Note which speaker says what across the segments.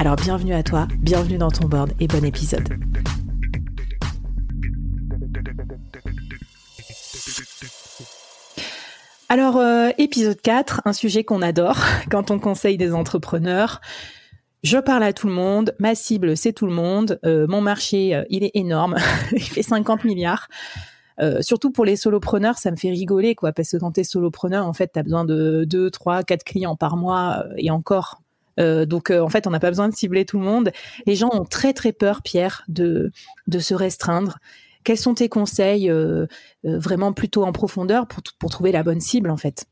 Speaker 1: Alors bienvenue à toi, bienvenue dans ton board et bon épisode. Alors, euh, épisode 4, un sujet qu'on adore quand on conseille des entrepreneurs. Je parle à tout le monde, ma cible c'est tout le monde, euh, mon marché euh, il est énorme, il fait 50 milliards. surtout pour les solopreneurs, ça me fait rigoler quoi, parce que quand t'es solopreneur, en fait, t'as besoin de 2, 3, 4 clients par mois et encore. Donc en fait, on n'a pas besoin de cibler tout le monde. Les gens ont très très peur, Pierre, de de se restreindre. Quels sont tes conseils vraiment plutôt en profondeur pour, pour trouver la bonne cible en fait?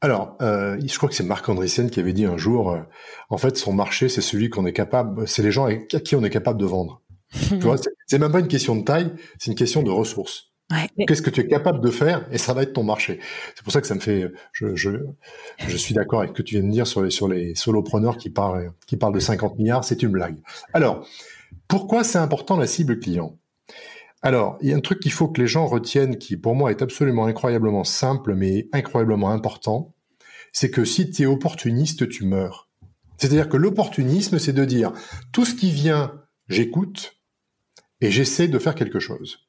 Speaker 2: Alors, euh, je crois que c'est Marc Andreessen qui avait dit un jour, euh, en fait, son marché, c'est celui qu'on est capable, c'est les gens à qui on est capable de vendre. tu vois, c'est même pas une question de taille, c'est une question de ressources. Qu'est-ce que tu es capable de faire et ça va être ton marché. C'est pour ça que ça me fait, je, je, je suis d'accord avec ce que tu viens de dire sur les, sur les solopreneurs qui parlent, qui parlent de 50 milliards, c'est une blague. Alors, pourquoi c'est important la cible client? Alors, il y a un truc qu'il faut que les gens retiennent qui, pour moi, est absolument incroyablement simple, mais incroyablement important. C'est que si tu es opportuniste, tu meurs. C'est-à-dire que l'opportunisme, c'est de dire tout ce qui vient, j'écoute et j'essaie de faire quelque chose.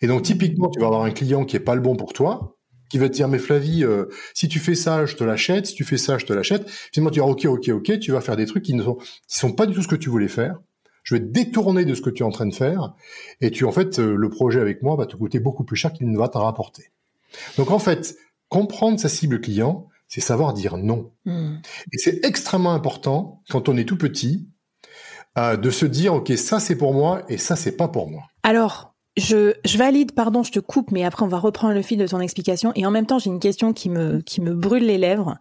Speaker 2: Et donc, typiquement, tu vas avoir un client qui est pas le bon pour toi, qui va te dire mais Flavie, euh, si tu fais ça, je te l'achète, si tu fais ça, je te l'achète. Finalement, tu vas ok, ok, ok, tu vas faire des trucs qui ne sont, qui sont pas du tout ce que tu voulais faire je vais te détourner de ce que tu es en train de faire, et tu, en fait, euh, le projet avec moi va te coûter beaucoup plus cher qu'il ne va te rapporter. Donc, en fait, comprendre sa cible client, c'est savoir dire non. Hmm. Et c'est extrêmement important, quand on est tout petit, euh, de se dire, OK, ça c'est pour moi, et ça c'est pas pour moi.
Speaker 1: Alors, je, valide, pardon, je te coupe, mais après on va reprendre le fil de ton explication. Et en même temps, j'ai une question qui me, qui me brûle les lèvres.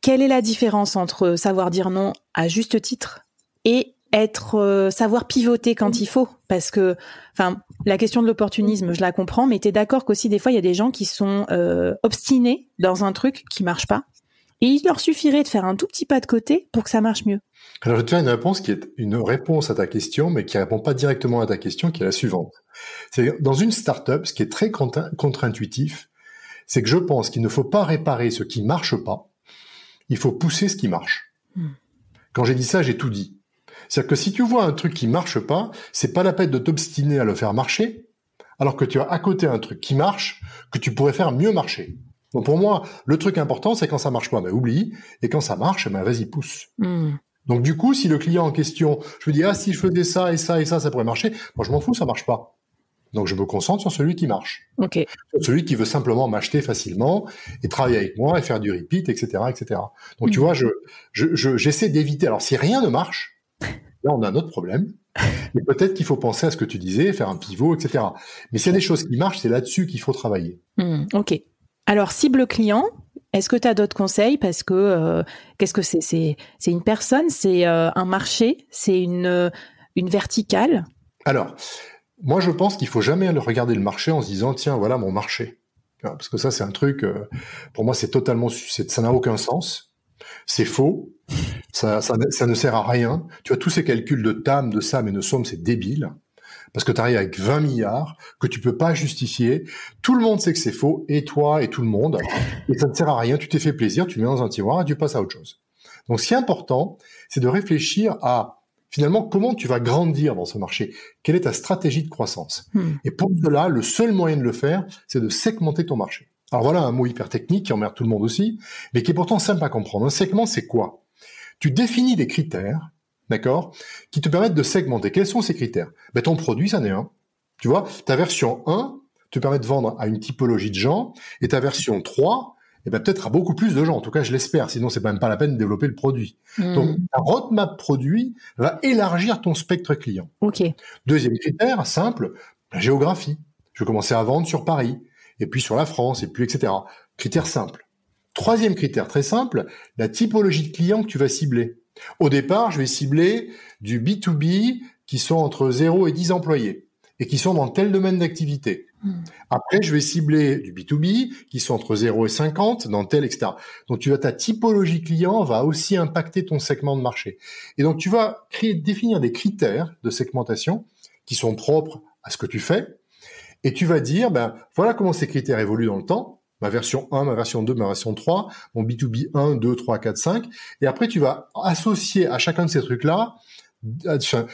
Speaker 1: Quelle est la différence entre savoir dire non à juste titre et être euh, savoir pivoter quand il faut? Parce que enfin la question de l'opportunisme je la comprends mais tu es d'accord qu'aussi des fois il y a des gens qui sont euh, obstinés dans un truc qui marche pas? Et il leur suffirait de faire un tout petit pas de côté pour que ça marche mieux.
Speaker 2: Alors je te fais une réponse qui est une réponse à ta question mais qui répond pas directement à ta question qui est la suivante. C'est dans une startup ce qui est très contre-intuitif c'est que je pense qu'il ne faut pas réparer ce qui marche pas, il faut pousser ce qui marche. Hmm. Quand j'ai dit ça, j'ai tout dit. C'est-à-dire que si tu vois un truc qui marche pas, c'est pas la peine de t'obstiner à le faire marcher, alors que tu as à côté un truc qui marche, que tu pourrais faire mieux marcher. Donc pour moi, le truc important, c'est quand ça marche pas, ben oublie, et quand ça marche, ben vas-y, pousse. Hmm. Donc du coup, si le client en question, je me dis, ah si je faisais ça et ça et ça, ça pourrait marcher, moi je m'en fous, ça marche pas. Donc je me concentre sur celui qui marche.
Speaker 1: Okay.
Speaker 2: Sur celui qui veut simplement m'acheter facilement et travailler avec moi et faire du repeat, etc., etc. Donc tu hmm. vois, je, je, j'essaie d'éviter. Alors si rien ne marche, Là, on a un autre problème. Mais peut-être qu'il faut penser à ce que tu disais, faire un pivot, etc. Mais s'il y a des choses qui marchent, c'est là-dessus qu'il faut travailler.
Speaker 1: Hmm, ok. Alors, cible client, est-ce que tu as d'autres conseils? Parce que euh, qu'est-ce que c'est? C'est une personne, c'est euh, un marché, c'est une, euh, une verticale?
Speaker 2: Alors, moi, je pense qu'il faut jamais regarder le marché en se disant tiens, voilà mon marché. Parce que ça, c'est un truc, pour moi, c'est totalement, ça n'a aucun sens. C'est faux. Ça, ça, ne sert à rien. Tu vois, tous ces calculs de TAM, de SAM et de SOM, c'est débile. Parce que tu arrives avec 20 milliards que tu peux pas justifier. Tout le monde sait que c'est faux, et toi, et tout le monde. Et ça ne sert à rien. Tu t'es fait plaisir, tu mets dans un tiroir et tu passes à autre chose. Donc, ce qui est important, c'est de réfléchir à finalement comment tu vas grandir dans ce marché. Quelle est ta stratégie de croissance? Hmm. Et pour cela, le seul moyen de le faire, c'est de segmenter ton marché. Alors voilà un mot hyper technique qui emmerde tout le monde aussi, mais qui est pourtant simple à comprendre. Un segment, c'est quoi? Tu définis des critères d'accord, qui te permettent de segmenter. Quels sont ces critères? Ben, Ton produit, ça en est un. Tu vois, ta version 1 te permet de vendre à une typologie de gens, et ta version 3, eh ben, peut-être à beaucoup plus de gens. En tout cas, je l'espère. Sinon, c'est même pas la peine de développer le produit. Hmm. Donc, ta roadmap produit va élargir ton spectre client. Deuxième critère, simple, la géographie. Je vais commencer à vendre sur Paris, et puis sur la France, et puis etc. Critère simple. Troisième critère très simple, la typologie de clients que tu vas cibler. Au départ, je vais cibler du B2B qui sont entre 0 et 10 employés et qui sont dans tel domaine d'activité. Hmm. Après, je vais cibler du B2B qui sont entre 0 et 50 dans tel, etc. Donc, tu vas, ta typologie client va aussi impacter ton segment de marché. Et donc, tu vas créer, définir des critères de segmentation qui sont propres à ce que tu fais. Et tu vas dire, ben, voilà comment ces critères évoluent dans le temps. Ma version 1, ma version 2, ma version 3, mon B2B 1, 2, 3, 4, 5. Et après, tu vas associer à chacun de ces trucs-là,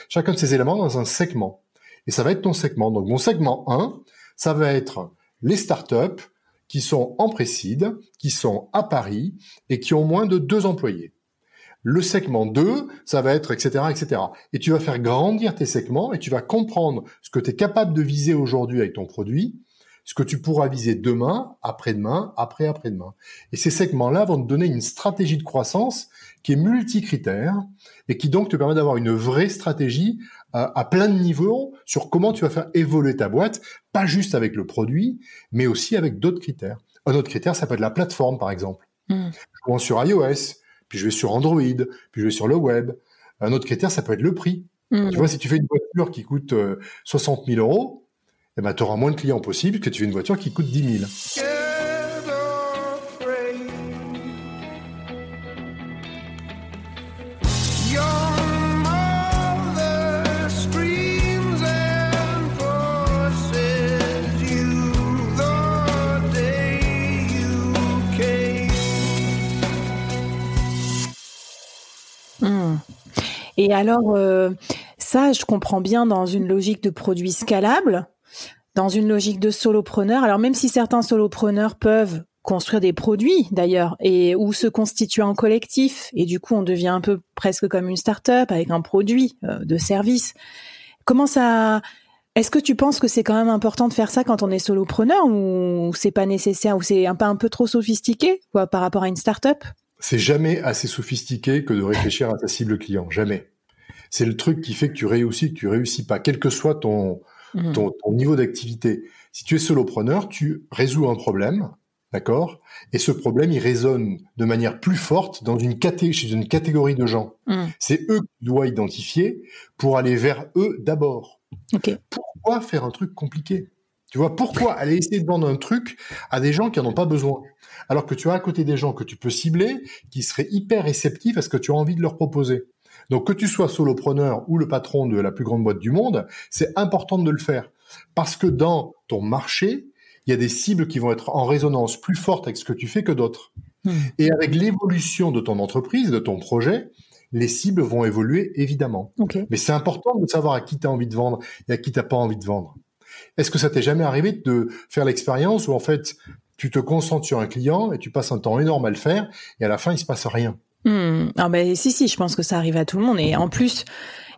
Speaker 2: chacun de ces éléments dans un segment et ça va être ton segment. Donc mon segment 1, ça va être les startups qui sont en précide, qui sont à Paris et qui ont moins de deux employés. Le segment 2, ça va être etc., etc. Et tu vas faire grandir tes segments et tu vas comprendre ce que tu es capable de viser aujourd'hui avec ton produit, ce que tu pourras viser demain, après-demain, après-après-demain. Et ces segments-là vont te donner une stratégie de croissance qui est multicritère et qui donc te permet d'avoir une vraie stratégie à, plein de niveaux sur comment tu vas faire évoluer ta boîte, pas juste avec le produit, mais aussi avec d'autres critères. Un autre critère, ça peut être la plateforme, par exemple. Hmm. Je commence sur iOS, puis je vais sur Android, puis je vais sur le web. Un autre critère, ça peut être le prix. Hmm. Tu vois, si tu fais une voiture qui coûte 60 euh, 000 euros, eh ben, tu auras moins de clients possible que tu fais une voiture qui coûte 10 000.
Speaker 1: Et alors, euh, ça, je comprends bien dans une logique de produit scalable, dans une logique de solopreneur. Alors même si certains solopreneurs peuvent construire des produits d'ailleurs et ou se constituer en collectif et du coup on devient un peu presque comme une start-up avec un produit euh, de service. Comment ça est-ce que tu penses que c'est quand même important de faire ça quand on est solopreneur ou c'est pas nécessaire ou c'est un peu un peu trop sophistiqué par rapport à une start-up?
Speaker 2: C'est jamais assez sophistiqué que de réfléchir à ta cible client, jamais c'est le truc qui fait que tu réussis, que tu réussis pas, quel que soit ton, mmh. ton, niveau d'activité. Si tu es solopreneur, tu résous un problème, d'accord? Et ce problème, il résonne de manière plus forte dans une chez une catégorie de gens. Mmh. C'est eux que tu dois identifier pour aller vers eux d'abord. Pourquoi faire un truc compliqué? Tu vois, pourquoi aller essayer de vendre un truc à des gens qui n'en ont pas besoin? Alors que tu as à côté des gens que tu peux cibler, qui seraient hyper réceptifs à ce que tu as envie de leur proposer. Donc que tu sois solopreneur ou le patron de la plus grande boîte du monde, c'est important de le faire. Parce que dans ton marché, il y a des cibles qui vont être en résonance plus forte avec ce que tu fais que d'autres. Hmm. Et avec l'évolution de ton entreprise, de ton projet, les cibles vont évoluer évidemment. Mais c'est important de savoir à qui tu as envie de vendre et à qui tu n'as pas envie de vendre. Est-ce que ça t'est jamais arrivé de faire l'expérience où en fait tu te concentres sur un client et tu passes un temps énorme à le faire et à la fin il se passe rien?
Speaker 1: Hmm. Ah ben si si, je pense que ça arrive à tout le monde et en plus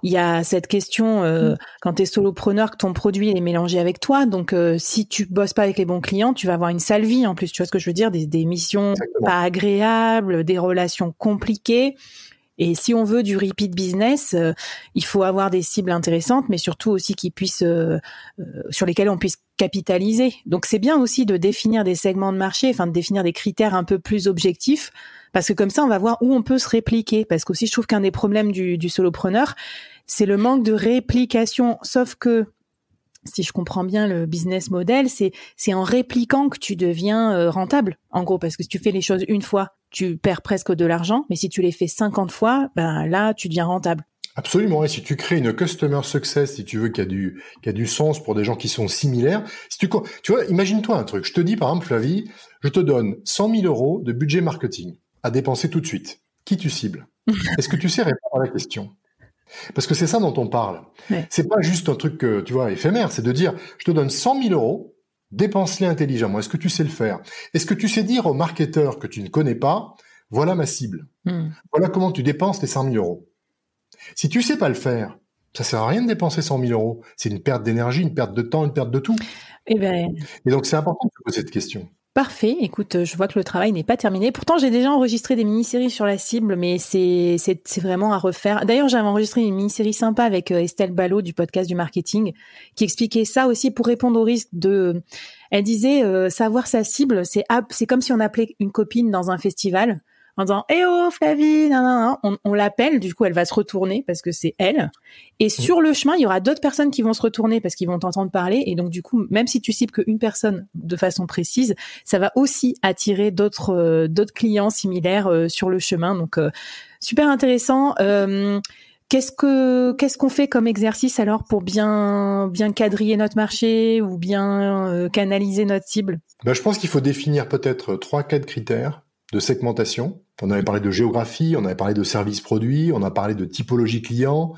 Speaker 1: il y a cette question euh, hmm. quand tu es solopreneur que ton produit est mélangé avec toi donc euh, si tu bosses pas avec les bons clients, tu vas avoir une sale vie en plus, tu vois ce que je veux dire, des, des missions pas agréables, des relations compliquées. Et si on veut du repeat business, euh, il faut avoir des cibles intéressantes, mais surtout aussi qui puissent, euh, sur lesquelles on puisse capitaliser. Donc c'est bien aussi de définir des segments de marché, enfin de définir des critères un peu plus objectifs parce que comme ça, on va voir où on peut se répliquer. Parce qu'aussi, je trouve qu'un des problèmes du, du solopreneur, c'est le manque de réplication. Sauf que si je comprends bien le business model, c'est c'est en répliquant que tu deviens euh, rentable. En gros, parce que si tu fais les choses une fois, tu perds presque de l'argent, mais si tu les fais 50 fois, ben là, tu deviens rentable.
Speaker 2: Absolument. Et si tu crées une customer success, si tu veux, qui a du, qui a du sens pour des gens qui sont similaires, si tu, tu vois, imagine-toi un truc. Je te dis, par exemple, Flavie, je te donne 100 000 euros de budget marketing à dépenser tout de suite. Qui tu cibles? Est-ce que tu sais répondre à la question? Parce que c'est ça dont on parle. C'est pas juste un truc, tu vois, éphémère. C'est de dire, je te donne 100 000 euros, dépense-les intelligemment. Est-ce que tu sais le faire? Est-ce que tu sais dire au marketeur que tu ne connais pas, voilà ma cible. Hmm. Voilà comment tu dépenses tes 100 000 euros. Si tu sais pas le faire, ça sert à rien de dépenser 100 000 euros. C'est une perte d'énergie, une perte de temps, une perte de tout.
Speaker 1: Eh ben...
Speaker 2: Et donc c'est important de se poser cette question.
Speaker 1: Parfait. Écoute, je vois que le travail n'est pas terminé. Pourtant, j'ai déjà enregistré des mini-séries sur la cible, mais c'est c'est vraiment à refaire. D'ailleurs, j'avais enregistré une mini-série sympa avec euh, Estelle Ballot du podcast du marketing, qui expliquait ça aussi pour répondre au risque de. Elle disait euh, savoir sa cible, c'est c'est comme si on appelait une copine dans un festival en disant Eh oh Flavie, on, on l'appelle, du coup elle va se retourner parce que c'est elle. Et sur le chemin, il y aura d'autres personnes qui vont se retourner parce qu'ils vont t'entendre parler. Et donc du coup, même si tu cibles qu'une personne de façon précise, ça va aussi attirer d'autres euh, d'autres clients similaires euh, sur le chemin. Donc euh, super intéressant. Qu'est-ce que qu'est-ce qu'on fait comme exercice alors pour bien bien quadriller notre marché ou bien canaliser notre cible?
Speaker 2: Ben, je pense qu'il faut définir peut-être trois quatre critères de segmentation. On avait parlé de géographie, on avait parlé de services produits, on a parlé de typologie client.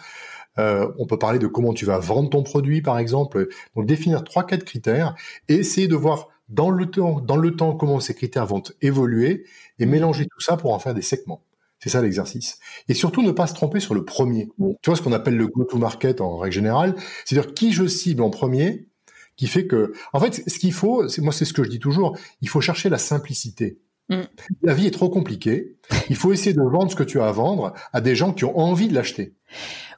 Speaker 2: Euh, on peut parler de comment tu vas vendre ton produit, par exemple. Donc définir trois, quatre critères et essayer de voir dans le temps, dans le temps, comment ces critères vont évoluer et mélanger tout ça pour en faire des segments. C'est ça l'exercice. Et surtout ne pas se tromper sur le premier. Tu vois ce qu'on appelle le go-to-market en règle générale, c'est-à-dire qui je cible en premier, qui fait que, en fait, ce qu'il faut, moi c'est ce que je dis toujours, il faut chercher la simplicité. Mm. La vie est trop compliquée. Il faut essayer de vendre ce que tu as à vendre à des gens qui ont envie de l'acheter.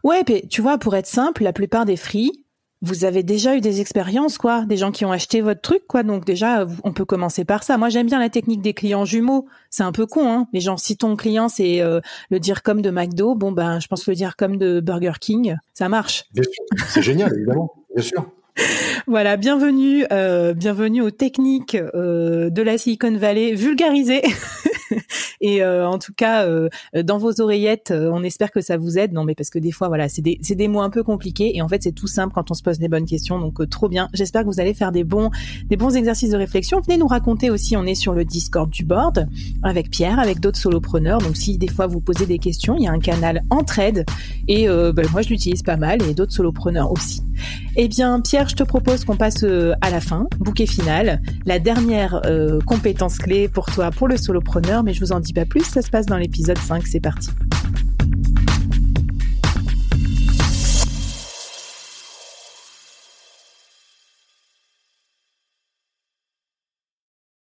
Speaker 1: Ouais, mais tu vois, pour être simple, la plupart des free, vous avez déjà eu des expériences, quoi, des gens qui ont acheté votre truc, quoi. Donc déjà, on peut commencer par ça. Moi, j'aime bien la technique des clients jumeaux. C'est un peu con, hein. Mais genre, si ton client c'est euh, le dire comme de McDo, bon ben, je pense le dire comme de Burger King, ça marche.
Speaker 2: C'est génial, évidemment, bien sûr.
Speaker 1: voilà, bienvenue, euh, bienvenue aux techniques euh, de la Silicon Valley vulgarisées. Et euh, en tout cas, euh, dans vos oreillettes, euh, on espère que ça vous aide. Non, mais parce que des fois, voilà, c'est des, des mots un peu compliqués. Et en fait, c'est tout simple quand on se pose des bonnes questions. Donc, trop bien. J'espère que vous allez faire des bons, des bons exercices de réflexion. Venez nous raconter aussi. On est sur le Discord du board avec Pierre, avec d'autres solopreneurs. Donc, si des fois vous posez des questions, il y a un canal entraide. Et ben, moi, je l'utilise pas mal et d'autres solopreneurs aussi. Eh bien, Pierre, je te propose qu'on passe à la fin, bouquet final, la dernière compétence clé pour toi, pour le solopreneur. Mais je vous en dis pas plus, ça se passe dans l'épisode 5, c'est parti.